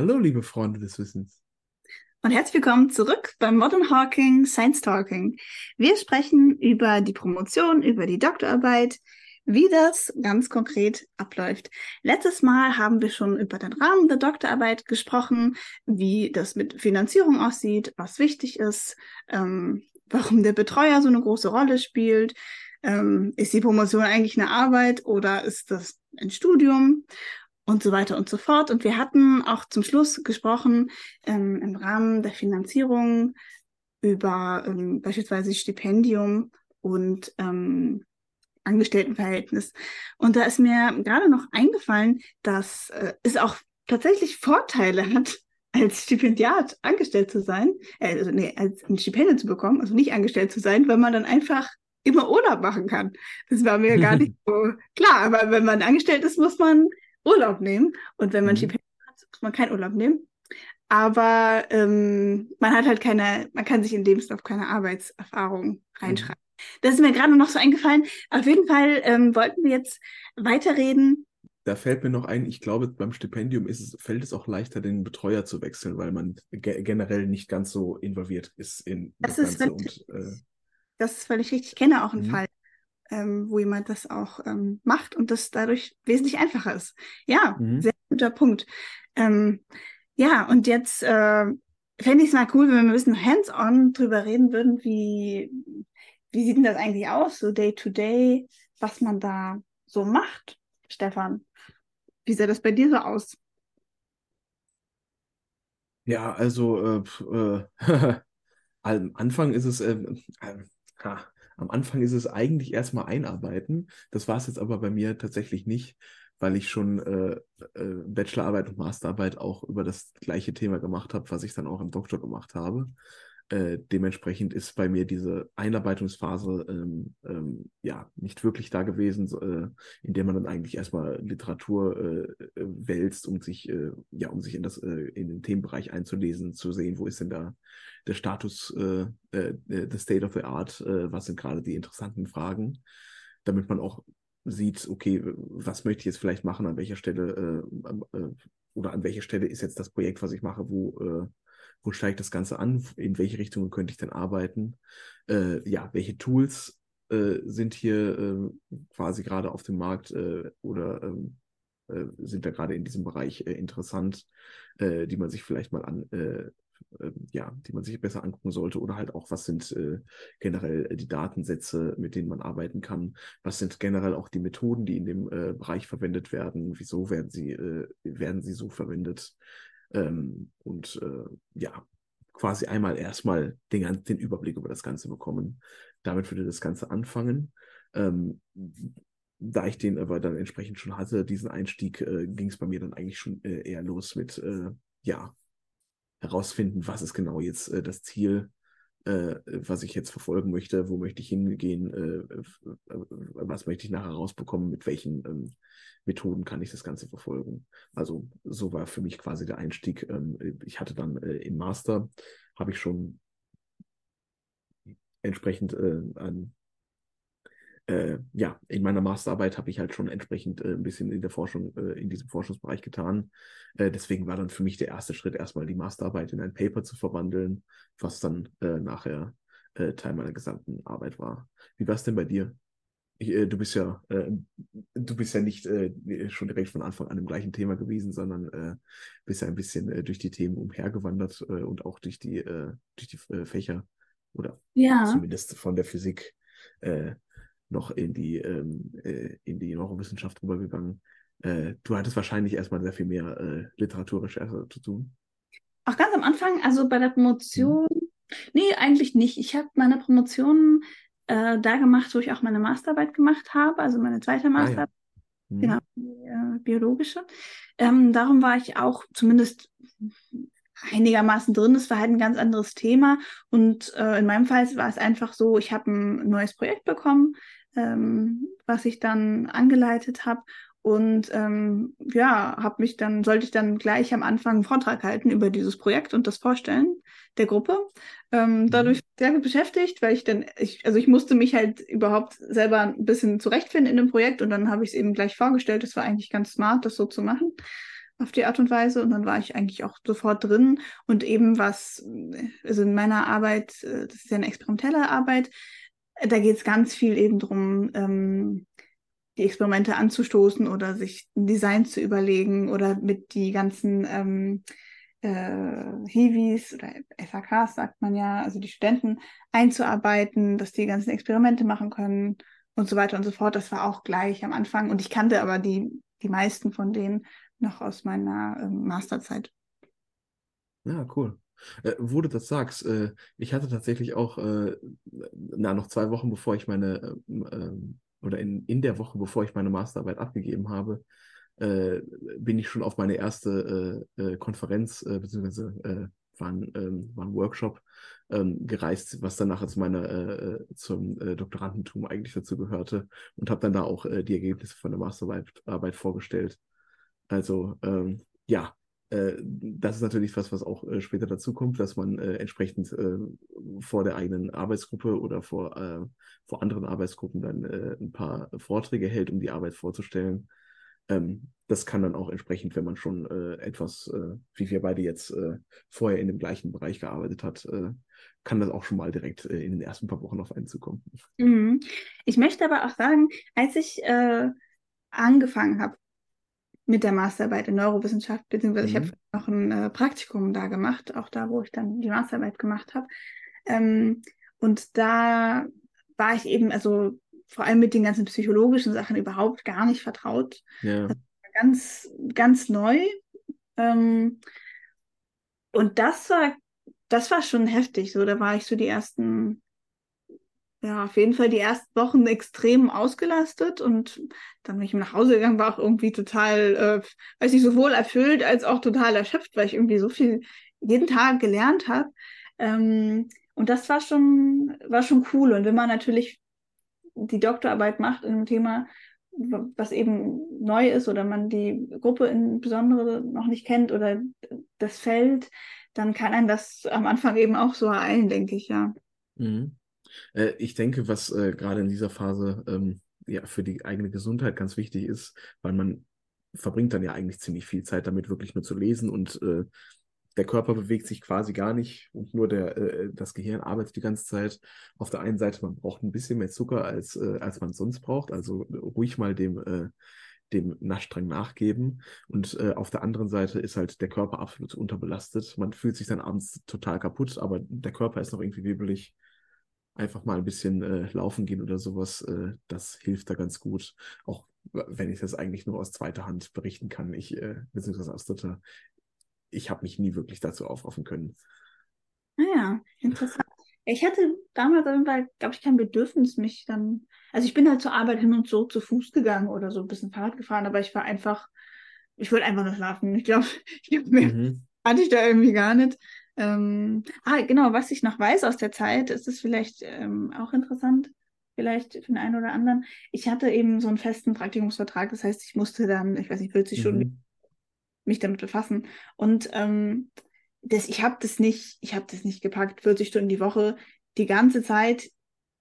Hallo, liebe Freunde des Wissens. Und herzlich willkommen zurück beim Modern Hawking Science Talking. Wir sprechen über die Promotion, über die Doktorarbeit, wie das ganz konkret abläuft. Letztes Mal haben wir schon über den Rahmen der Doktorarbeit gesprochen, wie das mit Finanzierung aussieht, was wichtig ist, ähm, warum der Betreuer so eine große Rolle spielt. Ähm, ist die Promotion eigentlich eine Arbeit oder ist das ein Studium? Und so weiter und so fort. Und wir hatten auch zum Schluss gesprochen ähm, im Rahmen der Finanzierung über ähm, beispielsweise Stipendium und ähm, Angestelltenverhältnis. Und da ist mir gerade noch eingefallen, dass äh, es auch tatsächlich Vorteile hat, als Stipendiat angestellt zu sein, äh, also nee, als ein Stipendium zu bekommen, also nicht angestellt zu sein, weil man dann einfach immer Urlaub machen kann. Das war mir gar nicht so klar. Aber wenn man angestellt ist, muss man Urlaub nehmen. Und wenn man mhm. Stipendium hat, muss man keinen Urlaub nehmen. Aber ähm, man hat halt keine, man kann sich in Lebenslauf keine Arbeitserfahrung mhm. reinschreiben. Mhm. Das ist mir gerade noch so eingefallen. Auf jeden Fall ähm, wollten wir jetzt weiterreden. Da fällt mir noch ein, ich glaube, beim Stipendium ist es, fällt es auch leichter, den Betreuer zu wechseln, weil man ge generell nicht ganz so involviert ist in das, das Ganze. Völlig, und, äh, das ist völlig richtig. Ich kenne auch einen mhm. Fall, ähm, wo jemand das auch ähm, macht und das dadurch wesentlich einfacher ist. Ja, mhm. sehr guter Punkt. Ähm, ja, und jetzt äh, fände ich es mal cool, wenn wir ein bisschen hands-on drüber reden würden, wie, wie sieht denn das eigentlich aus, so day-to-day, -day, was man da so macht, Stefan. Wie sah das bei dir so aus? Ja, also äh, äh, am Anfang ist es, äh, äh, am Anfang ist es eigentlich erstmal einarbeiten. Das war es jetzt aber bei mir tatsächlich nicht, weil ich schon äh, äh, Bachelorarbeit und Masterarbeit auch über das gleiche Thema gemacht habe, was ich dann auch im Doktor gemacht habe. Äh, dementsprechend ist bei mir diese Einarbeitungsphase ähm, ähm, ja nicht wirklich da gewesen, äh, in der man dann eigentlich erstmal Literatur äh, äh wälzt, um sich äh, ja um sich in das äh, in den Themenbereich einzulesen, zu sehen, wo ist denn da der Status, the State of the Art, was sind gerade die interessanten Fragen, damit man auch sieht, okay, was möchte ich jetzt vielleicht machen, an welcher Stelle oder an welcher Stelle ist jetzt das Projekt, was ich mache, wo wo steigt das Ganze an, in welche Richtung könnte ich denn arbeiten, äh, ja, welche Tools äh, sind hier äh, quasi gerade auf dem Markt äh, oder ähm, äh, sind da gerade in diesem Bereich äh, interessant, die man sich vielleicht mal an, ähm, ja, die man sich besser angucken sollte? Oder halt auch, was sind generell die Datensätze, mit denen man arbeiten kann, was sind generell auch die Methoden, die in dem Bereich verwendet werden, wieso werden sie, werden sie so verwendet, ähm, und äh, ja, quasi einmal erstmal den, den Überblick über das Ganze bekommen. Damit würde das Ganze anfangen. Ähm, da ich den aber dann entsprechend schon hatte, diesen Einstieg, äh, ging es bei mir dann eigentlich schon äh, eher los mit, äh, ja, herausfinden, was ist genau jetzt äh, das Ziel äh, was ich jetzt verfolgen möchte, wo möchte ich hingehen, äh, was möchte ich nachher rausbekommen, mit welchen ähm, Methoden kann ich das Ganze verfolgen. Also so war für mich quasi der Einstieg. Ähm, ich hatte dann äh, im Master, habe ich schon entsprechend äh, an äh, ja, in meiner Masterarbeit habe ich halt schon entsprechend äh, ein bisschen in der Forschung, äh, in diesem Forschungsbereich getan. Äh, deswegen war dann für mich der erste Schritt, erstmal die Masterarbeit in ein Paper zu verwandeln, was dann äh, nachher äh, Teil meiner gesamten Arbeit war. Wie war es denn bei dir? Ich, du bist ja, du bist ja nicht schon direkt von Anfang an im gleichen Thema gewesen, sondern bist ja ein bisschen durch die Themen umhergewandert und auch durch die, durch die Fächer oder ja. zumindest von der Physik noch in die, ähm, äh, in die Neurowissenschaft rübergegangen. Äh, du hattest wahrscheinlich erstmal sehr viel mehr äh, Literaturrecherche zu tun. Auch ganz am Anfang, also bei der Promotion, mhm. nee, eigentlich nicht. Ich habe meine Promotion äh, da gemacht, wo ich auch meine Masterarbeit gemacht habe, also meine zweite Masterarbeit. Ah, ja. mhm. Genau, die äh, biologische. Ähm, darum war ich auch zumindest einigermaßen drin. Es war halt ein ganz anderes Thema. Und äh, in meinem Fall war es einfach so, ich habe ein neues Projekt bekommen, ähm, was ich dann angeleitet habe. Und ähm, ja, habe mich dann, sollte ich dann gleich am Anfang einen Vortrag halten über dieses Projekt und das Vorstellen der Gruppe. Ähm, mhm. dadurch sehr beschäftigt, weil ich dann, ich, also ich musste mich halt überhaupt selber ein bisschen zurechtfinden in dem Projekt und dann habe ich es eben gleich vorgestellt. Das war eigentlich ganz smart, das so zu machen. auf die Art und Weise und dann war ich eigentlich auch sofort drin und eben was, also in meiner Arbeit, äh, das ist ja eine experimentelle Arbeit, da geht es ganz viel eben darum, ähm, die Experimente anzustoßen oder sich ein Design zu überlegen oder mit die ganzen ähm, äh, Hiwis oder FAKs, sagt man ja, also die Studenten einzuarbeiten, dass die ganzen Experimente machen können und so weiter und so fort. Das war auch gleich am Anfang und ich kannte aber die, die meisten von denen noch aus meiner ähm, Masterzeit. Ja, cool. Äh, wo du das sagst, äh, ich hatte tatsächlich auch, äh, na, noch zwei Wochen bevor ich meine, ähm, oder in, in der Woche, bevor ich meine Masterarbeit abgegeben habe, äh, bin ich schon auf meine erste äh, äh, Konferenz, beziehungsweise war, ein, ähm, war ein Workshop ähm, gereist, was dann nachher zu meiner, zum Doktorandentum eigentlich dazu gehörte und habe dann da auch die Ergebnisse von der Masterarbeit Arbeit vorgestellt. Also ähm, ja, äh, das ist natürlich was, was auch äh, später dazu kommt, dass man äh, entsprechend äh, vor der eigenen Arbeitsgruppe oder vor, äh, vor anderen Arbeitsgruppen dann äh, ein paar Vorträge hält, um die Arbeit vorzustellen. Ähm, das kann dann auch entsprechend, wenn man schon äh, etwas, wie wir beide jetzt vorher in dem gleichen Bereich gearbeitet hat, kann das auch schon mal direkt in den ersten paar Wochen auf einen zukommen. Mhm. Ich möchte aber auch sagen, als ich angefangen habe mit der Masterarbeit in Neurowissenschaft, beziehungsweise mhm. ich habe noch ein Praktikum da gemacht, auch da, wo ich dann die Masterarbeit gemacht habe. Ähm, und da war ich eben, also vor allem mit den ganzen psychologischen Sachen überhaupt gar nicht vertraut. Ja. ganz, ganz neu. Ähm, und das war, das war schon heftig. So, da war ich so die ersten, ja, auf jeden Fall die ersten Wochen extrem ausgelastet und dann, wenn ich nach Hause gegangen war, auch irgendwie total, äh, weiß ich, sowohl erfüllt als auch total erschöpft, weil ich irgendwie so viel jeden Tag gelernt habe. Ähm, und das war schon, war schon cool. Und wenn man natürlich die Doktorarbeit macht in einem Thema, was eben neu ist oder man die Gruppe insbesondere noch nicht kennt oder das Feld, dann kann einem das am Anfang eben auch so ereilen, denke ich, ja. Mhm. Äh, ich denke, was äh, gerade in dieser Phase ähm, ja, für die eigene Gesundheit ganz wichtig ist, weil man verbringt dann ja eigentlich ziemlich viel Zeit damit, wirklich nur zu lesen und äh, der Körper bewegt sich quasi gar nicht und nur der, äh, das Gehirn arbeitet die ganze Zeit. Auf der einen Seite, man braucht ein bisschen mehr Zucker, als, äh, als man sonst braucht, also ruhig mal dem, äh, dem Naschdrang nachgeben. Und äh, auf der anderen Seite ist halt der Körper absolut unterbelastet. Man fühlt sich dann abends total kaputt, aber der Körper ist noch irgendwie wibbelig. Einfach mal ein bisschen äh, laufen gehen oder sowas, äh, das hilft da ganz gut. Auch wenn ich das eigentlich nur aus zweiter Hand berichten kann, ich, äh, beziehungsweise aus dritter, ich habe mich nie wirklich dazu aufraffen können. Naja, ah interessant. Ich hatte damals Fall, glaube ich, kein Bedürfnis, mich dann. Also ich bin halt zur Arbeit hin und so zu Fuß gegangen oder so ein bisschen Fahrrad gefahren, aber ich war einfach, ich wollte einfach nur schlafen. Ich glaube, ich glaub, mehr mhm. hatte ich da irgendwie gar nicht. Ähm, ah, genau, was ich noch weiß aus der Zeit, ist es vielleicht ähm, auch interessant, vielleicht für den einen oder anderen. Ich hatte eben so einen festen Praktikumsvertrag, das heißt, ich musste dann, ich weiß nicht, 40 mhm. Stunden mich damit befassen. Und ähm, das, ich habe das nicht, ich habe das nicht gepackt, 40 Stunden die Woche, die ganze Zeit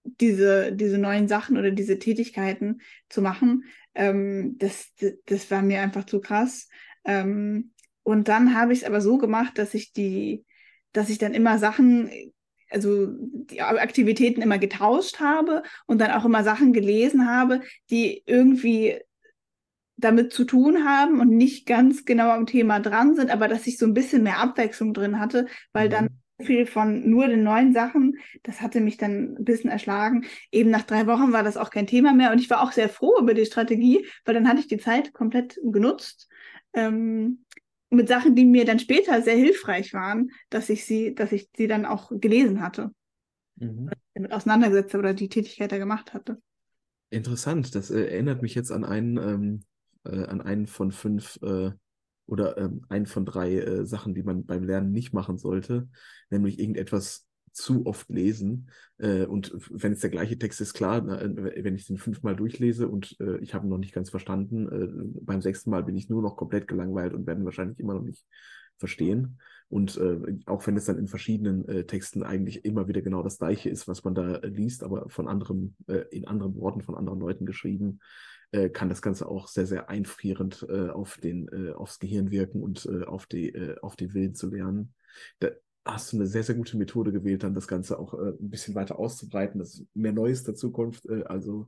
diese, diese neuen Sachen oder diese Tätigkeiten zu machen. Ähm, das, das war mir einfach zu krass. Ähm, und dann habe ich es aber so gemacht, dass ich die, dass ich dann immer Sachen, also die Aktivitäten immer getauscht habe und dann auch immer Sachen gelesen habe, die irgendwie damit zu tun haben und nicht ganz genau am Thema dran sind, aber dass ich so ein bisschen mehr Abwechslung drin hatte, weil mhm. dann viel von nur den neuen Sachen, das hatte mich dann ein bisschen erschlagen. Eben nach drei Wochen war das auch kein Thema mehr und ich war auch sehr froh über die Strategie, weil dann hatte ich die Zeit komplett genutzt. Ähm, mit Sachen, die mir dann später sehr hilfreich waren, dass ich sie, dass ich sie dann auch gelesen hatte. Mhm. Damit auseinandergesetzt oder die Tätigkeit da gemacht hatte. Interessant, das äh, erinnert mich jetzt an einen ähm, äh, an einen von fünf äh, oder ähm, einen von drei äh, Sachen, die man beim Lernen nicht machen sollte, nämlich irgendetwas zu oft lesen. Äh, und wenn es der gleiche Text ist, klar, na, äh, wenn ich den fünfmal durchlese und äh, ich habe ihn noch nicht ganz verstanden, äh, beim sechsten Mal bin ich nur noch komplett gelangweilt und werde wahrscheinlich immer noch nicht verstehen. Und äh, auch wenn es dann in verschiedenen äh, Texten eigentlich immer wieder genau das gleiche ist, was man da liest, aber von anderem, in anderen Worten von anderen Leuten geschrieben, kann das Ganze auch sehr, sehr einfrierend auf den, aufs Gehirn wirken und auf die, auf den Willen zu lernen. Da hast du eine sehr, sehr gute Methode gewählt, dann das Ganze auch ein bisschen weiter auszubreiten, dass mehr Neues der Zukunft, also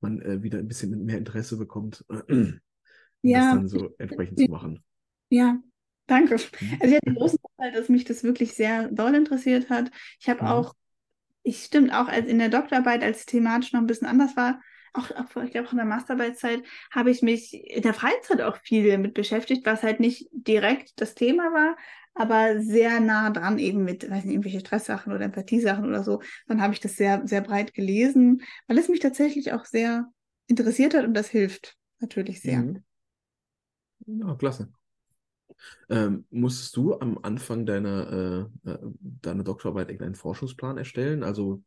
man wieder ein bisschen mehr Interesse bekommt, ja. das dann so entsprechend zu machen. Ja, Danke. Mhm. Also ich hatte den großen Vorteil, dass mich das wirklich sehr doll interessiert hat. Ich habe mhm. auch, ich stimmt auch als in der Doktorarbeit, als thematisch noch ein bisschen anders war, auch, auch ich glaube auch in der Masterarbeitszeit, habe ich mich in der Freizeit auch viel damit beschäftigt, was halt nicht direkt das Thema war, aber sehr nah dran eben mit, weiß nicht, irgendwelche Stresssachen oder Empathiesachen oder so. Dann habe ich das sehr, sehr breit gelesen, weil es mich tatsächlich auch sehr interessiert hat und das hilft natürlich sehr. Mhm. Ja, klasse. Ähm, musstest du am Anfang deiner, äh, äh, deiner Doktorarbeit irgendeinen Forschungsplan erstellen? Also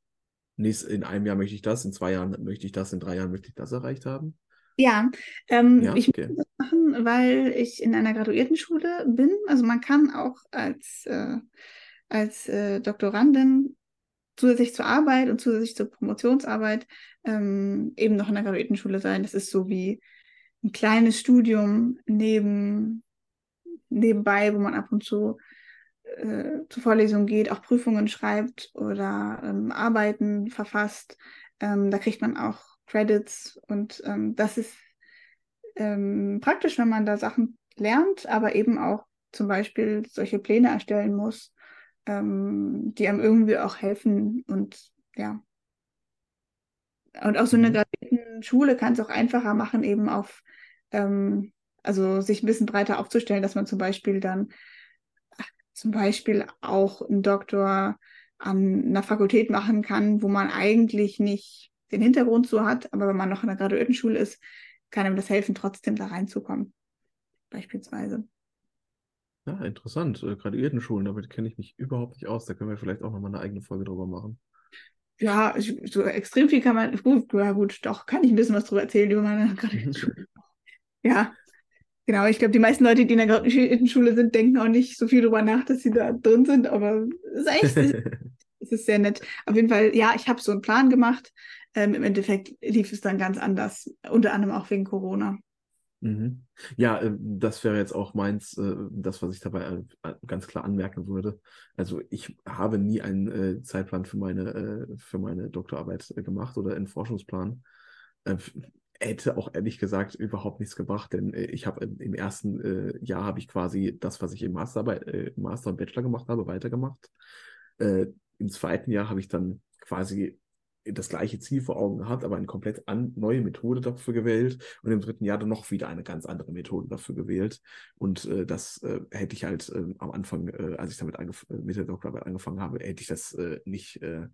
in einem Jahr möchte ich das, in zwei Jahren möchte ich das, in drei Jahren möchte ich das erreicht haben? Ja, ähm, ja? ich okay. muss das machen, weil ich in einer Graduiertenschule bin. Also man kann auch als, äh, als äh, Doktorandin zusätzlich zur Arbeit und zusätzlich zur Promotionsarbeit ähm, eben noch in der Graduiertenschule sein. Das ist so wie ein kleines Studium neben nebenbei, wo man ab und zu äh, zur Vorlesung geht, auch Prüfungen schreibt oder ähm, Arbeiten verfasst. Ähm, da kriegt man auch Credits und ähm, das ist ähm, praktisch, wenn man da Sachen lernt, aber eben auch zum Beispiel solche Pläne erstellen muss, ähm, die einem irgendwie auch helfen und ja. Und auch so eine mhm. Schule kann es auch einfacher machen, eben auf ähm, also sich ein bisschen breiter aufzustellen, dass man zum Beispiel dann zum Beispiel auch einen Doktor an einer Fakultät machen kann, wo man eigentlich nicht den Hintergrund so hat, aber wenn man noch in der Graduiertenschule ist, kann ihm das helfen, trotzdem da reinzukommen. Beispielsweise. Ja, interessant. Äh, Graduiertenschulen, damit kenne ich mich überhaupt nicht aus. Da können wir vielleicht auch nochmal eine eigene Folge drüber machen. Ja, so extrem viel kann man, gut, ja gut, doch, kann ich ein bisschen was drüber erzählen über meine Graduiertenschule. ja, Genau, ich glaube, die meisten Leute, die in der Schule sind, denken auch nicht so viel darüber nach, dass sie da drin sind, aber es ist eigentlich es ist sehr nett. Auf jeden Fall, ja, ich habe so einen Plan gemacht. Ähm, Im Endeffekt lief es dann ganz anders, unter anderem auch wegen Corona. Mhm. Ja, äh, das wäre jetzt auch meins, äh, das, was ich dabei äh, ganz klar anmerken würde. Also ich habe nie einen Zeitplan für meine, für meine Doktorarbeit gemacht oder einen Forschungsplan hätte auch ehrlich gesagt überhaupt nichts gebracht, denn äh, ich habe im ersten äh, Jahr habe ich quasi das, was ich im Master, äh, Master und Bachelor gemacht habe, weitergemacht. Äh, Im zweiten Jahr habe ich dann quasi das gleiche Ziel vor Augen gehabt, aber eine komplett an, neue Methode dafür gewählt und im dritten Jahr dann noch wieder eine ganz andere Methode dafür gewählt. Und äh, das äh, hätte ich halt äh, am Anfang, äh, als ich damit mit der Doktorarbeit angefangen habe, hätte ich das äh, nicht äh,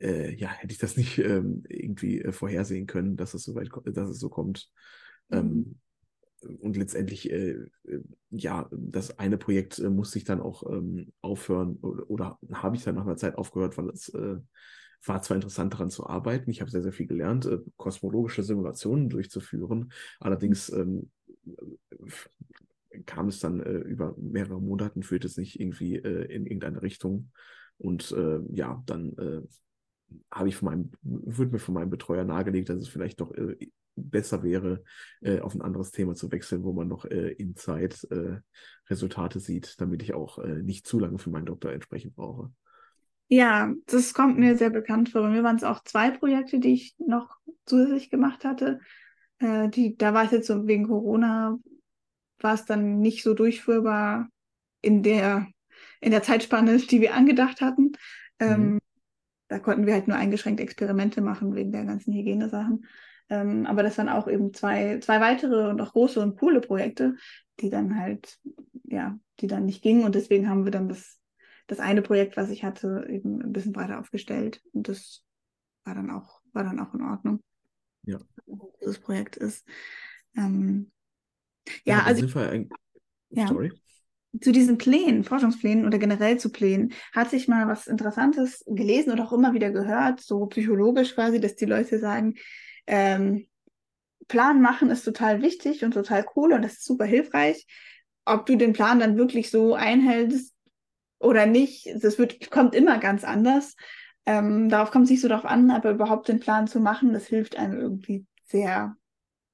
äh, ja, hätte ich das nicht ähm, irgendwie äh, vorhersehen können, dass es so weit, dass es so kommt. Ähm, mhm. und letztendlich, äh, äh, ja, das eine Projekt äh, musste ich dann auch ähm, aufhören oder, oder habe ich dann nach einer Zeit aufgehört, weil es äh, war zwar interessant daran zu arbeiten, ich habe sehr, sehr viel gelernt, äh, kosmologische Simulationen durchzuführen, allerdings ähm, kam es dann äh, über mehrere Monate, führte es nicht irgendwie äh, in irgendeine Richtung. Und äh, ja, dann äh, habe ich von meinem, wird mir von meinem Betreuer nahegelegt, dass es vielleicht doch äh, besser wäre, äh, auf ein anderes Thema zu wechseln, wo man noch äh, in Zeit äh, Resultate sieht, damit ich auch äh, nicht zu lange für meinen Doktor entsprechend brauche. Ja, das kommt mir sehr bekannt vor. Bei mir waren es auch zwei Projekte, die ich noch zusätzlich gemacht hatte. Äh, die, da war es jetzt so wegen Corona, war es dann nicht so durchführbar in der, in der Zeitspanne, die wir angedacht hatten. Ähm, mhm. Da konnten wir halt nur eingeschränkt Experimente machen wegen der ganzen Hygienesachen. Ähm, aber das waren auch eben zwei, zwei weitere und auch große und coole Projekte, die dann halt, ja, die dann nicht gingen. Und deswegen haben wir dann das, das eine Projekt, was ich hatte, eben ein bisschen breiter aufgestellt. Und das war dann auch, war dann auch in Ordnung. Ja. Das Projekt ist. Ähm, ja, ja also. Ja. Sorry zu diesen Plänen, Forschungsplänen oder generell zu Plänen, hat sich mal was Interessantes gelesen oder auch immer wieder gehört, so psychologisch quasi, dass die Leute sagen, ähm, Plan machen ist total wichtig und total cool und das ist super hilfreich. ob du den Plan dann wirklich so einhältst oder nicht, das wird, kommt immer ganz anders. Ähm, darauf kommt es nicht so drauf an, aber überhaupt den Plan zu machen, das hilft einem irgendwie sehr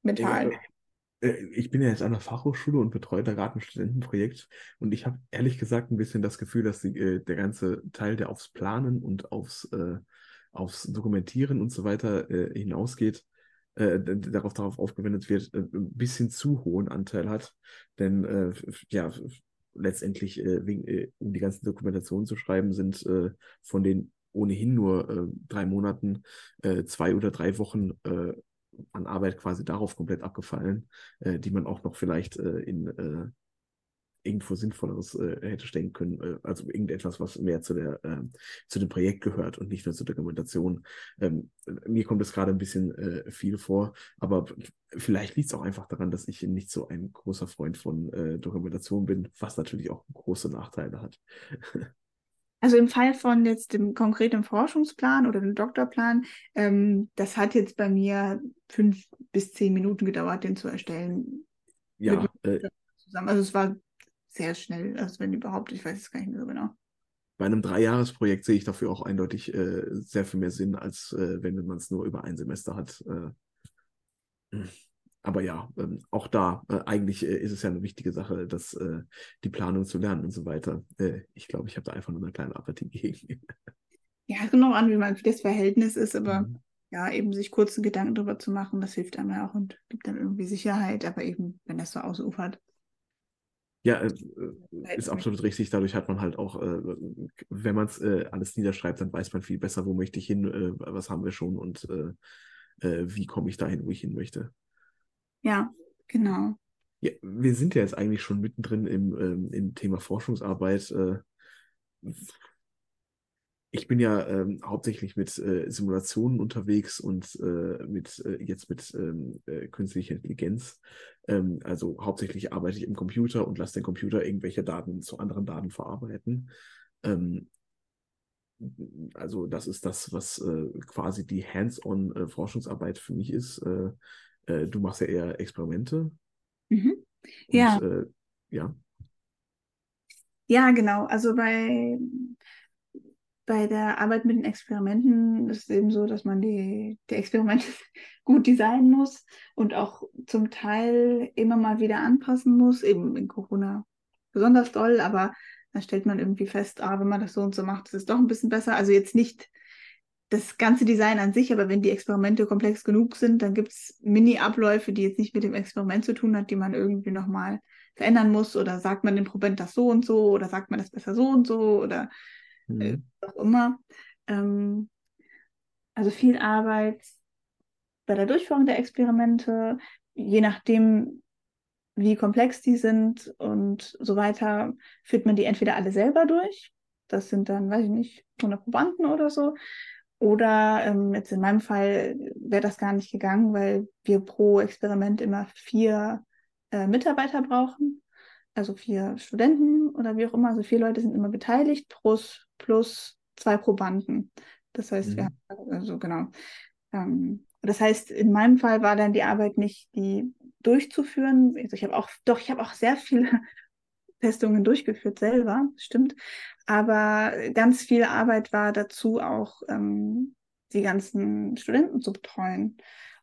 mental. Ja, äh, ich bin ja jetzt an der Fachhochschule und betreue da gerade ein Studentenprojekt und ich habe ehrlich gesagt ein bisschen das Gefühl, dass die, äh, der ganze Teil, der aufs Planen und aufs, äh, aufs Dokumentieren und so weiter äh, hinausgeht, äh, darauf, darauf aufgewendet wird, äh, ein bisschen zu hohen Anteil hat. Denn ja, letztendlich wegen, um die ganzen Dokumentationen zu schreiben, sind von den ohnehin nur drei Monaten zwei oder drei Wochen an Arbeit quasi darauf komplett abgefallen, äh, die man auch noch vielleicht äh, in äh, irgendwo Sinnvolleres äh, hätte stecken können. Äh, also irgendetwas, was mehr zu, der, äh, zu dem Projekt gehört und nicht nur zur Dokumentation. Ähm, mir kommt es gerade ein bisschen äh, viel vor, aber vielleicht liegt es auch einfach daran, dass ich nicht so ein großer Freund von äh, Dokumentation bin, was natürlich auch große Nachteile hat. Also im Fall von jetzt dem konkreten Forschungsplan oder dem Doktorplan, ähm, das hat jetzt bei mir fünf bis zehn Minuten gedauert, den zu erstellen. Ja. Äh, zusammen. Also es war sehr schnell, also wenn überhaupt, ich weiß es gar nicht mehr so genau. Bei einem Dreijahresprojekt sehe ich dafür auch eindeutig äh, sehr viel mehr Sinn, als äh, wenn man es nur über ein Semester hat. Äh, aber ja, ähm, auch da, äh, eigentlich äh, ist es ja eine wichtige Sache, dass äh, die Planung zu lernen und so weiter. Ich glaube, ich habe da einfach nur eine kleine Apathie gegen. ja, es kommt noch an, wie man das Verhältnis ist, aber mhm. ja, eben sich kurze Gedanken darüber zu machen, das hilft einem ja auch und gibt dann irgendwie Sicherheit, aber eben, wenn das so ausufert. Ja, äh, äh, ist absolut richtig. Dadurch hat man halt auch, wenn man es alles niederschreibt, dann weiß man viel besser, wo möchte ich hin, was haben wir schon und wie komme ich dahin, wo ich hin möchte. Ja, genau. Ja, wir sind ja jetzt eigentlich schon mittendrin im, ähm, im Thema Forschungsarbeit. Äh, ich bin ja ähm, hauptsächlich mit äh, Simulationen unterwegs und äh, mit äh, jetzt mit ähm, äh, künstlicher Intelligenz. Ähm, also hauptsächlich arbeite ich im Computer und lasse den Computer irgendwelche Daten zu anderen Daten verarbeiten. Ähm, also das ist das, was äh, quasi die Hands-on-Forschungsarbeit für mich ist äh, du machst ja eher Experimente. Mhm. Ja. Und, äh, ja. Ja, genau. Also bei, bei der Arbeit mit den Experimenten ist es eben so, dass man die, die Experimente gut designen muss und auch zum Teil immer mal wieder anpassen muss, eben in Corona besonders doll, aber dann stellt man irgendwie fest, ah, wenn man das so und so macht, ist es doch ein bisschen besser. Also jetzt nicht das ganze Design an sich, aber wenn die Experimente komplex genug sind, dann gibt es Mini-Abläufe, die jetzt nicht mit dem Experiment zu tun hat, die man irgendwie nochmal verändern muss oder sagt man dem Proband das so und so oder sagt man das besser so und so oder mhm. äh, auch immer. Ähm, also viel Arbeit bei der Durchführung der Experimente, je nachdem, wie komplex die sind und so weiter, führt man die entweder alle selber durch. Das sind dann, weiß ich nicht, 100 Probanden oder so. Oder ähm, jetzt in meinem Fall wäre das gar nicht gegangen, weil wir pro Experiment immer vier äh, Mitarbeiter brauchen, also vier Studenten oder wie auch immer. Also vier Leute sind immer beteiligt, plus, plus zwei Probanden. Das heißt, mhm. wir haben, also genau. Ähm, das heißt, in meinem Fall war dann die Arbeit nicht die durchzuführen. Also ich habe auch, doch, ich habe auch sehr viele Testungen durchgeführt selber, stimmt. Aber ganz viel Arbeit war dazu auch, ähm, die ganzen Studenten zu betreuen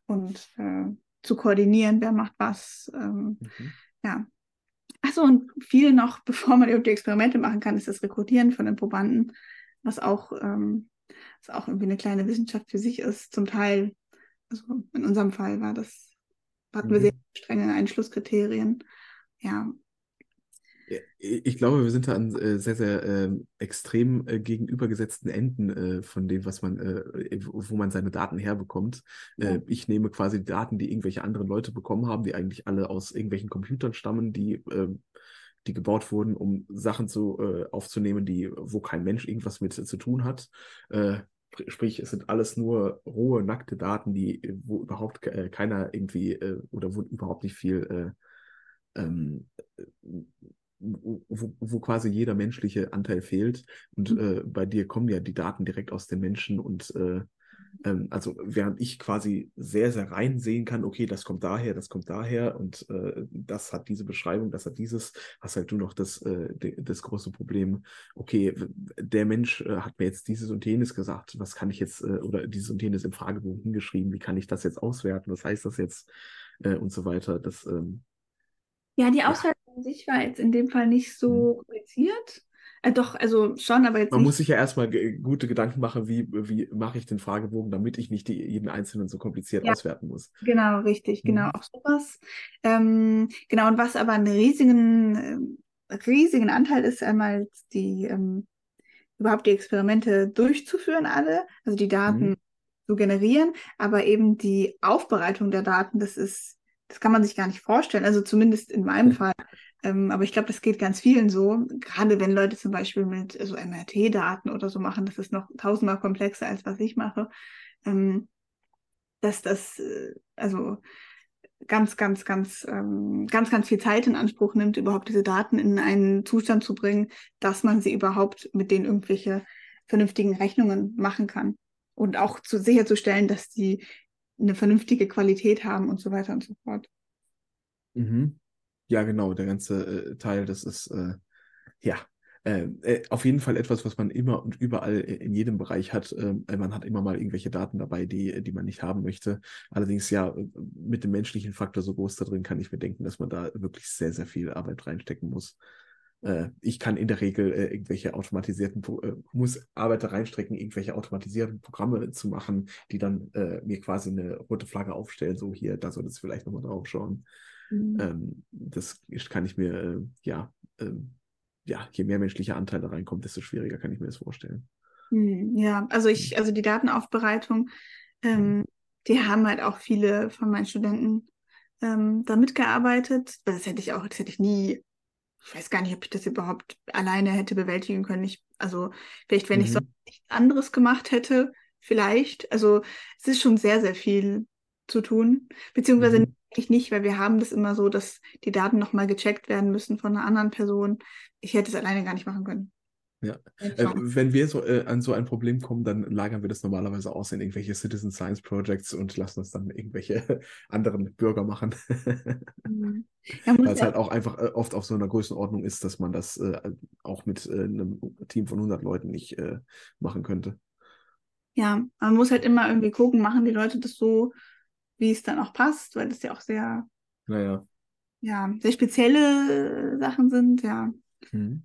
und äh, zu koordinieren, wer macht was. Ähm, mhm. Ja. Achso, und viel noch, bevor man überhaupt die Experimente machen kann, ist das Rekrutieren von den Probanden, was auch, ähm, was auch irgendwie eine kleine Wissenschaft für sich ist, zum Teil. Also in unserem Fall war das, hatten mhm. wir sehr strenge Einschlusskriterien. Ja, ich glaube, wir sind da an äh, sehr, sehr äh, extrem äh, gegenübergesetzten Enden äh, von dem, was man, äh, wo man seine Daten herbekommt. Ja. Äh, ich nehme quasi die Daten, die irgendwelche anderen Leute bekommen haben, die eigentlich alle aus irgendwelchen Computern stammen, die, ähm, die gebaut wurden, um Sachen zu, aufzunehmen, die, wo kein Mensch irgendwas mit zu tun hat. Sprich, es sind alles nur rohe, nackte Daten, die, wo überhaupt keiner irgendwie oder wo überhaupt nicht viel ähm, wo, wo quasi jeder menschliche Anteil fehlt. Und mhm. äh, bei dir kommen ja die Daten direkt aus den Menschen und äh, Ähm, also während ich quasi sehr, sehr rein sehen kann, okay, das kommt daher, das kommt daher und äh, das hat diese Beschreibung, das hat dieses, hast halt du noch das, äh, das große Problem, okay, der Mensch äh, hat mir jetzt dieses und jenes gesagt, was kann ich jetzt, äh, oder dieses und jenes im Fragebogen hingeschrieben, wie kann ich das jetzt auswerten, was heißt das jetzt äh, und so weiter. Das, ähm, ja, die Auswertung ja. an sich war jetzt in dem Fall nicht so hm. kompliziert. Äh, doch, also schon, aber jetzt. Man nicht. muss sich ja erstmal gute Gedanken machen, wie, wie mache ich den Fragebogen, damit ich nicht die, jeden einzelnen so kompliziert ja, auswerten muss. Genau, richtig, genau, mhm. auch sowas. Ähm, genau, und was aber einen riesigen, äh, riesigen Anteil ist, einmal die ähm, überhaupt die Experimente durchzuführen, alle, also die Daten mhm. zu generieren, aber eben die Aufbereitung der Daten, das ist, das kann man sich gar nicht vorstellen. Also zumindest in meinem Fall ähm, aber ich glaube, das geht ganz vielen so. Gerade wenn Leute zum Beispiel mit so MRT-Daten oder so machen, das ist noch tausendmal komplexer als was ich mache. Ähm, dass das äh, also ganz, ganz, ganz, ähm, ganz, ganz viel Zeit in Anspruch nimmt, überhaupt diese Daten in einen Zustand zu bringen, dass man sie überhaupt mit denen irgendwelche vernünftigen Rechnungen machen kann. Und auch zu sicherzustellen, dass die eine vernünftige Qualität haben und so weiter und so fort. Mhm. Ja, genau, der ganze äh, Teil, das ist äh, ja äh, äh, auf jeden Fall etwas, was man immer und überall in jedem Bereich hat. Ähm, man hat immer mal irgendwelche Daten dabei, die, die man nicht haben möchte. Allerdings ja, mit dem menschlichen Faktor so groß da drin kann ich mir denken, dass man da wirklich sehr, sehr viel Arbeit reinstecken muss. Äh, ich kann in der Regel äh, irgendwelche automatisierten, muss Arbeit da reinstrecken, irgendwelche automatisierten Programme zu machen, die dann mir quasi eine rote Flagge aufstellen, so hier, da soll es vielleicht nochmal drauf schauen. Mhm. Ähm, das kann ich mir, äh, ja, ähm, ja, je mehr menschlicher Anteil da reinkommt, desto schwieriger kann ich mir das vorstellen. Mhm, ja, also ich, mhm. also die Datenaufbereitung, ähm, mhm. die haben halt auch viele von meinen Studenten ähm, da mitgearbeitet. Das hätte ich auch, das hätte ich nie, ich weiß gar nicht, ob ich das überhaupt alleine hätte bewältigen können. Ich, also vielleicht, wenn mhm. ich so nichts anderes gemacht hätte, vielleicht. Also es ist schon sehr, sehr viel zu tun, beziehungsweise mhm eigentlich nicht, weil wir haben das immer so, dass die Daten nochmal gecheckt werden müssen von einer anderen Person. Ich hätte es alleine gar nicht machen können. Ja, äh, wenn wir so äh, an so ein Problem kommen, dann lagern wir das normalerweise aus in irgendwelche Citizen Science Projects und lassen es dann irgendwelche anderen Bürger machen. Mhm. Ja, Weil es halt auch einfach äh, oft auf so einer Größenordnung ist, dass man das äh, auch mit äh, einem Team von 100 Leuten nicht äh, machen könnte. Ja, man muss halt immer irgendwie gucken, machen die Leute das so, wie es dann auch passt, weil das ja auch sehr, naja. ja, sehr spezielle Sachen sind, ja. Hm.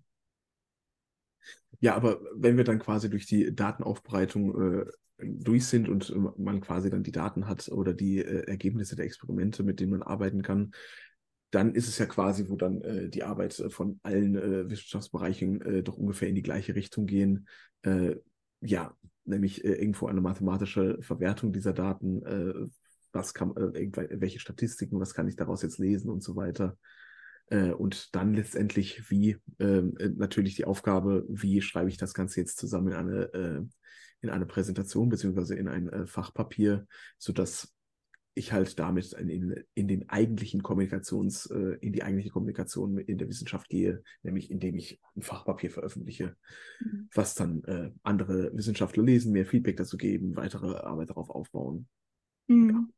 Ja, aber wenn wir dann quasi durch die Datenaufbereitung äh, durch sind und äh, man quasi dann die Daten hat oder die äh, Ergebnisse der Experimente, mit denen man arbeiten kann, dann ist es ja quasi, wo dann äh, die Arbeit äh, von allen äh, Wissenschaftsbereichen äh, doch ungefähr in die gleiche Richtung gehen. Ja, nämlich irgendwo eine mathematische Verwertung dieser Daten, was kann, welche Statistiken, was kann ich daraus jetzt lesen und so weiter. Äh, und dann letztendlich, wie ähm, äh, natürlich die Aufgabe, wie schreibe ich das Ganze jetzt zusammen in eine, äh, in eine Präsentation beziehungsweise in ein äh, Fachpapier, sodass ich halt damit in, in den eigentlichen Kommunikations, äh, in die eigentliche Kommunikation in der Wissenschaft gehe, nämlich indem ich ein Fachpapier veröffentliche, mhm. was dann äh, andere Wissenschaftler lesen, mehr Feedback dazu geben, weitere Arbeit darauf aufbauen. Mhm. Ja.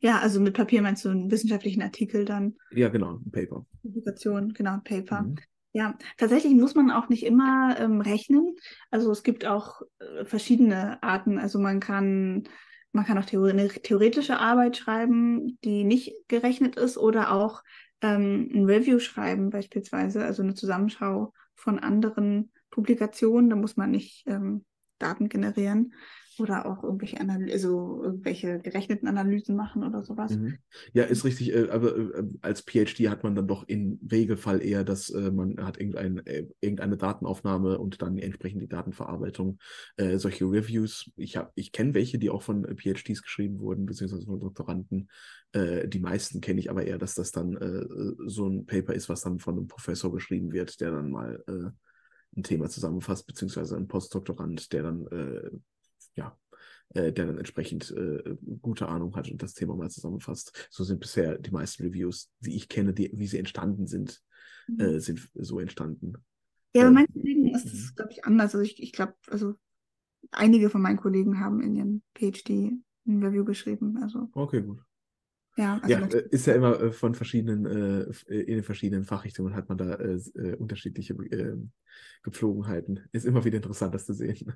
Ja, also mit Papier meinst du einen wissenschaftlichen Artikel dann? Ja, genau, ein Paper. Publikation, genau, ein Paper. Mhm. Ja, tatsächlich muss man auch nicht immer ähm, rechnen. Also es gibt auch äh, verschiedene Arten. Also man kann, man kann auch eine theoretische Arbeit schreiben, die nicht gerechnet ist, oder auch ähm, ein Review schreiben beispielsweise, also eine Zusammenschau von anderen Publikationen. Da muss man nicht ähm, Daten generieren oder auch irgendwelche Analy also irgendwelche gerechneten Analysen machen oder sowas. Mhm. Ja, ist richtig, äh, aber äh, als PhD hat man dann doch im Regelfall eher, dass äh, man hat irgendein, äh, irgendeine Datenaufnahme und dann entsprechend die Datenverarbeitung, äh, solche Reviews. Ich ich kenne welche, die auch von äh, PhDs geschrieben wurden, beziehungsweise von Doktoranden. die meisten kenne ich aber eher, dass das dann so ein Paper ist, was dann von einem Professor geschrieben wird, der dann mal ein Thema zusammenfasst, beziehungsweise ein Postdoktorand, der dann ja, äh, der dann entsprechend äh, gute Ahnung hat und das Thema mal zusammenfasst. So sind bisher die meisten Reviews, die ich kenne, die, wie sie entstanden sind, mhm. äh, sind so entstanden. Ja, aber äh, manchen ist es, mhm. glaube ich, anders. Also ich, ich glaube, also einige von meinen Kollegen haben in ihrem PhD ein Review geschrieben. Also Okay, gut. ja, also Ja, äh, ist ja immer äh, von verschiedenen, äh, in den verschiedenen Fachrichtungen hat man da unterschiedliche Gepflogenheiten. Ist immer wieder interessant, das zu sehen.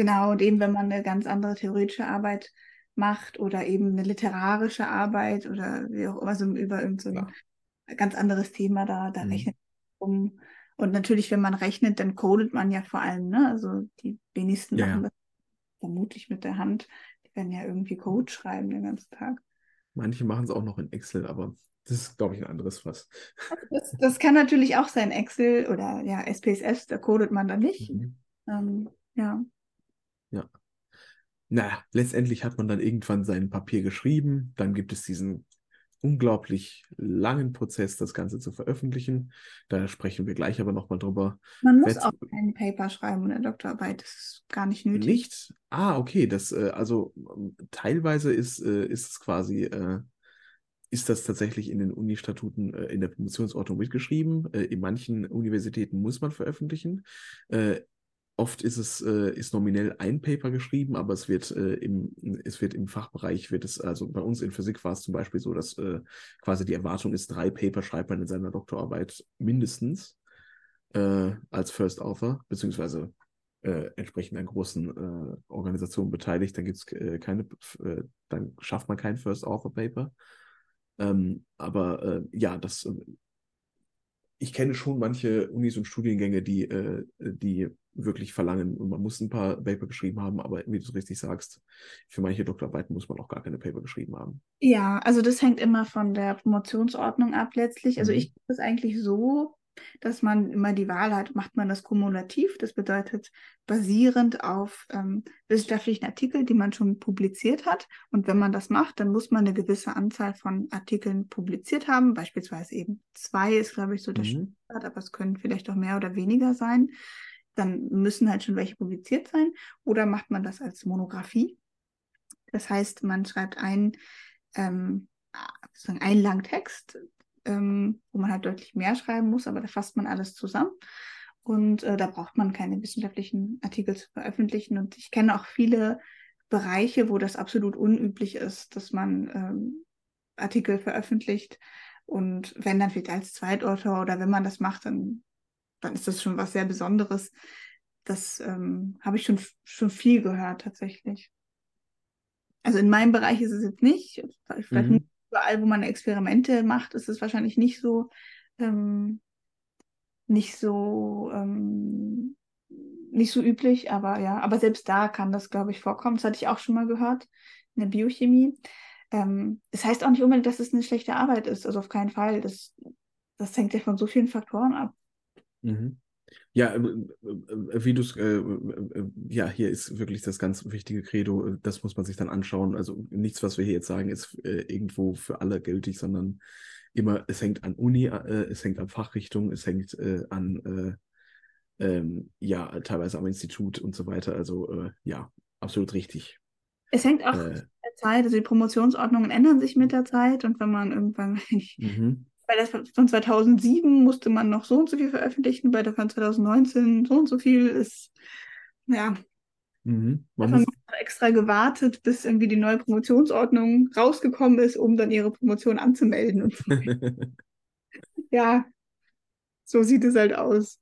Genau, und eben wenn man eine ganz andere theoretische Arbeit macht oder eben eine literarische Arbeit oder wie auch immer, so über irgend so ein Ja. ganz anderes Thema, da, da Mhm. rechnet man um. Und natürlich, wenn man rechnet, dann codet man ja vor allem, ne? Also die wenigsten Ja, machen das vermutlich mit der Hand. Die werden ja irgendwie Code schreiben den ganzen Tag. Manche machen es auch noch in Excel, aber das ist, glaube ich, ein anderes Fass. Das, das kann natürlich auch sein, Excel oder ja, SPSS, da codet man dann nicht. Mhm. Ähm, ja. Naja, letztendlich hat man dann irgendwann sein Papier geschrieben. Dann gibt es diesen unglaublich langen Prozess, das Ganze zu veröffentlichen. Da sprechen wir gleich aber nochmal drüber. Man muss Wetz- auch kein Paper schreiben oder Doktorarbeit, das ist gar nicht nötig. Nicht? Ah, okay. Das, äh, also ähm, teilweise ist, äh, ist es quasi, äh, ist das tatsächlich in den Uni-Statuten in der Promotionsordnung mitgeschrieben. In manchen Universitäten muss man veröffentlichen. Oft ist es äh, ist nominell ein Paper geschrieben, aber es wird äh, im es wird im Fachbereich wird es also bei uns in Physik war es zum Beispiel so, dass äh, quasi die Erwartung ist, drei Paper schreibt man in seiner Doktorarbeit mindestens äh, als First Author beziehungsweise äh, entsprechend an großen äh, Organisationen beteiligt, dann gibt's keine, dann schafft man kein First Author Paper. Ähm, aber ja, das, ich kenne schon manche Unis und Studiengänge, die, äh, die wirklich verlangen, und man muss ein paar Paper geschrieben haben, aber wie du richtig sagst, für manche Doktorarbeiten muss man auch gar keine Paper geschrieben haben. Ja, also das hängt immer von der Promotionsordnung ab letztlich. Also Mhm. ich es eigentlich so, dass man immer die Wahl hat, macht man das kumulativ, das bedeutet basierend auf ähm, wissenschaftlichen Artikeln, die man schon publiziert hat. Und wenn man das macht, dann muss man eine gewisse Anzahl von Artikeln publiziert haben, beispielsweise eben zwei ist, glaube ich, so der Mhm. Standard, aber es können vielleicht auch mehr oder weniger sein. Dann müssen halt schon welche publiziert sein. Oder macht man das als Monographie? Das heißt, man schreibt einen, ähm, sozusagen einen langen Text, ähm, wo man halt deutlich mehr schreiben muss, aber da fasst man alles zusammen. Und äh, da braucht man keine wissenschaftlichen Artikel zu veröffentlichen. Und ich kenne auch viele Bereiche, wo das absolut unüblich ist, dass man ähm, Artikel veröffentlicht. Und wenn dann vielleicht als Zweitautor oder wenn man das macht, dann, dann ist das schon was sehr Besonderes. Das ähm, habe ich schon, schon viel gehört tatsächlich. Also in meinem Bereich ist es jetzt nicht. Vielleicht Mhm. Überall, wo man Experimente macht, ist es wahrscheinlich nicht so, ähm, nicht so, ähm, nicht so üblich, aber ja, aber selbst da kann das, glaube ich, vorkommen. Das hatte ich auch schon mal gehört in der Biochemie. Ähm, das heißt auch nicht unbedingt, dass es eine schlechte Arbeit ist, also auf keinen Fall. Das, das hängt ja von so vielen Faktoren ab. Mhm. Ja, äh, äh, wie du es, äh, äh, ja, hier ist wirklich das ganz wichtige Credo, äh, das muss man sich dann anschauen. Also nichts, was wir hier jetzt sagen, ist äh, irgendwo für alle gültig, sondern immer, es hängt an Uni, äh, es hängt an Fachrichtung, es hängt äh, an, äh, ähm, ja, teilweise am Institut und so weiter. Also äh, ja, absolut richtig. Es hängt auch Äh, mit der Zeit, also die Promotionsordnungen ändern sich mit der Zeit und wenn man irgendwann, mhm. Bei der von 2007 musste man noch so und so viel veröffentlichen, bei der von 2019 so und so viel ist, ja, Mhm. Man hat extra gewartet, bis irgendwie die neue Promotionsordnung rausgekommen ist, um dann ihre Promotion anzumelden. Und ja, so sieht es halt aus.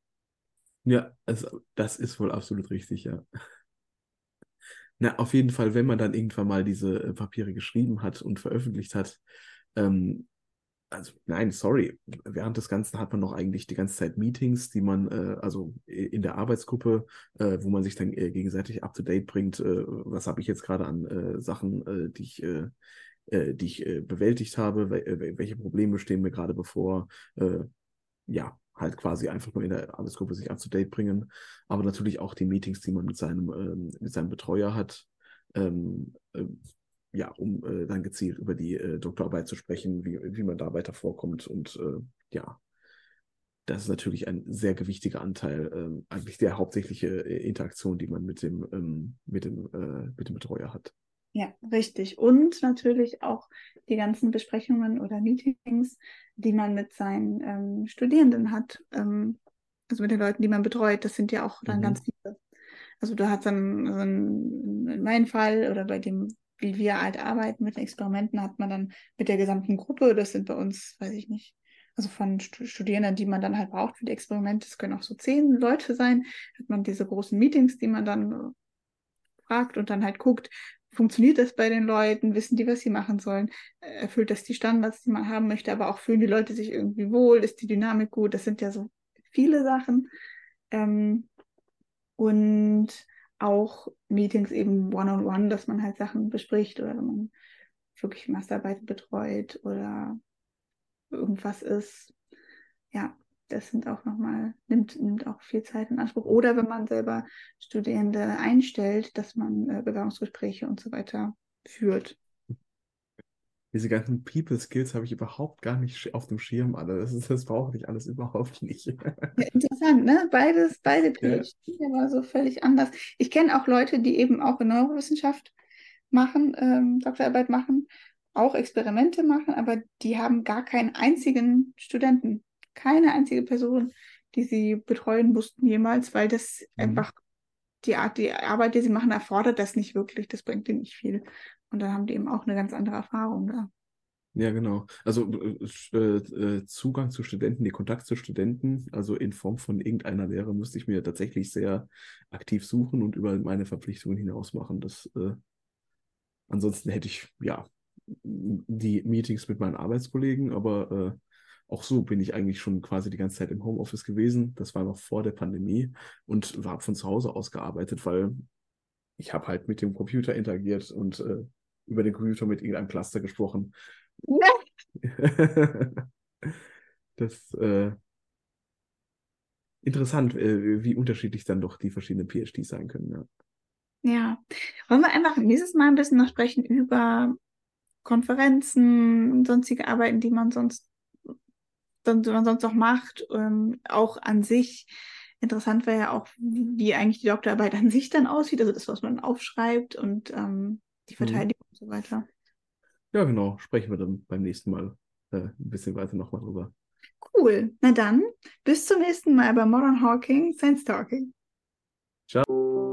Ja, also, das ist wohl absolut richtig, ja. Na, auf jeden Fall, wenn man dann irgendwann mal diese äh, Papiere geschrieben hat und veröffentlicht hat, ähm, also nein, sorry, während des Ganzen hat man noch eigentlich die ganze Zeit Meetings, die man, äh, also in der Arbeitsgruppe, äh, wo man sich dann äh, gegenseitig up-to-date bringt, äh, was habe ich jetzt gerade an äh, Sachen, äh, die ich, die ich bewältigt habe, wel welche Probleme stehen mir gerade bevor, ja, halt quasi einfach nur in der Arbeitsgruppe sich up-to-date bringen, aber natürlich auch die Meetings, die man mit seinem, ähm, mit seinem Betreuer hat, ähm, äh, ja, um äh, dann gezielt über die äh, Doktorarbeit zu sprechen, wie, wie man da weiter vorkommt und äh, ja, das ist natürlich ein sehr gewichtiger Anteil, ähm, eigentlich der hauptsächliche äh, Interaktion, die man mit dem, ähm, mit dem, äh, mit dem Betreuer hat. Ja, richtig. Und natürlich auch die ganzen Besprechungen oder Meetings, die man mit seinen ähm, Studierenden hat, ähm, also mit den Leuten, die man betreut. Das sind ja auch dann Mhm. ganz viele. Also du hast dann, so ein, in meinem Fall oder bei dem, wie wir halt arbeiten mit Experimenten, hat man dann mit der gesamten Gruppe, das sind bei uns, weiß ich nicht, also von Studierenden, die man dann halt braucht für die Experimente, es können auch so zehn Leute sein, hat man diese großen Meetings, die man dann äh, fragt und dann halt guckt, funktioniert das bei den Leuten, wissen die, was sie machen sollen, erfüllt das die Standards, die man haben möchte, aber auch fühlen die Leute sich irgendwie wohl, ist die Dynamik gut, das sind ja so viele Sachen. Ähm, und auch Meetings eben one-on-one, -on -one, dass man halt Sachen bespricht oder wenn man wirklich Masterarbeit betreut oder irgendwas ist. Ja, das sind auch nochmal, nimmt, nimmt auch viel Zeit in Anspruch. Oder wenn man selber Studierende einstellt, dass man äh, Bewerbungsgespräche und so weiter führt diese ganzen People Skills habe ich überhaupt gar nicht auf dem Schirm alle. Das, ist, das brauche ich alles überhaupt nicht. Ja, interessant, ne? Beides, beide PhD, ja. aber so völlig anders. Ich kenne auch Leute, die eben auch in Neurowissenschaft machen, ähm, Doktorarbeit machen, auch Experimente machen, aber die haben gar keinen einzigen Studenten, keine einzige Person, die sie betreuen mussten jemals, weil das mhm. einfach die Art, die Arbeit, die sie machen, erfordert das nicht wirklich. Das bringt ihnen nicht viel. Und dann haben die eben auch eine ganz andere Erfahrung da. Ja, genau. Also äh, äh, Zugang zu Studenten, die Kontakt zu Studenten, also in Form von irgendeiner Lehre, musste ich mir tatsächlich sehr aktiv suchen und über meine Verpflichtungen hinaus machen. Das, äh, ansonsten hätte ich ja die Meetings mit meinen Arbeitskollegen, aber äh, auch so bin ich eigentlich schon quasi die ganze Zeit im Homeoffice gewesen. Das war noch vor der Pandemie und war von zu Hause aus gearbeitet, weil ich habe halt mit dem Computer interagiert und äh, über den Computer mit irgendeinem Cluster gesprochen. das äh, interessant, äh, wie unterschiedlich dann doch die verschiedenen PhDs sein können. Ja. ja. Wollen wir einfach nächstes Mal ein bisschen noch sprechen über Konferenzen und sonstige Arbeiten, die man sonst, die man sonst noch macht, ähm, auch an sich. Interessant wäre ja auch, wie eigentlich die Doktorarbeit an sich dann aussieht, also das, was man aufschreibt und ähm, die mhm. Verteidigung so weiter. Ja, genau. Sprechen wir dann beim nächsten Mal äh, ein bisschen weiter nochmal drüber. Cool. Na dann, bis zum nächsten Mal bei Modern Hawking Science Talking. Ciao.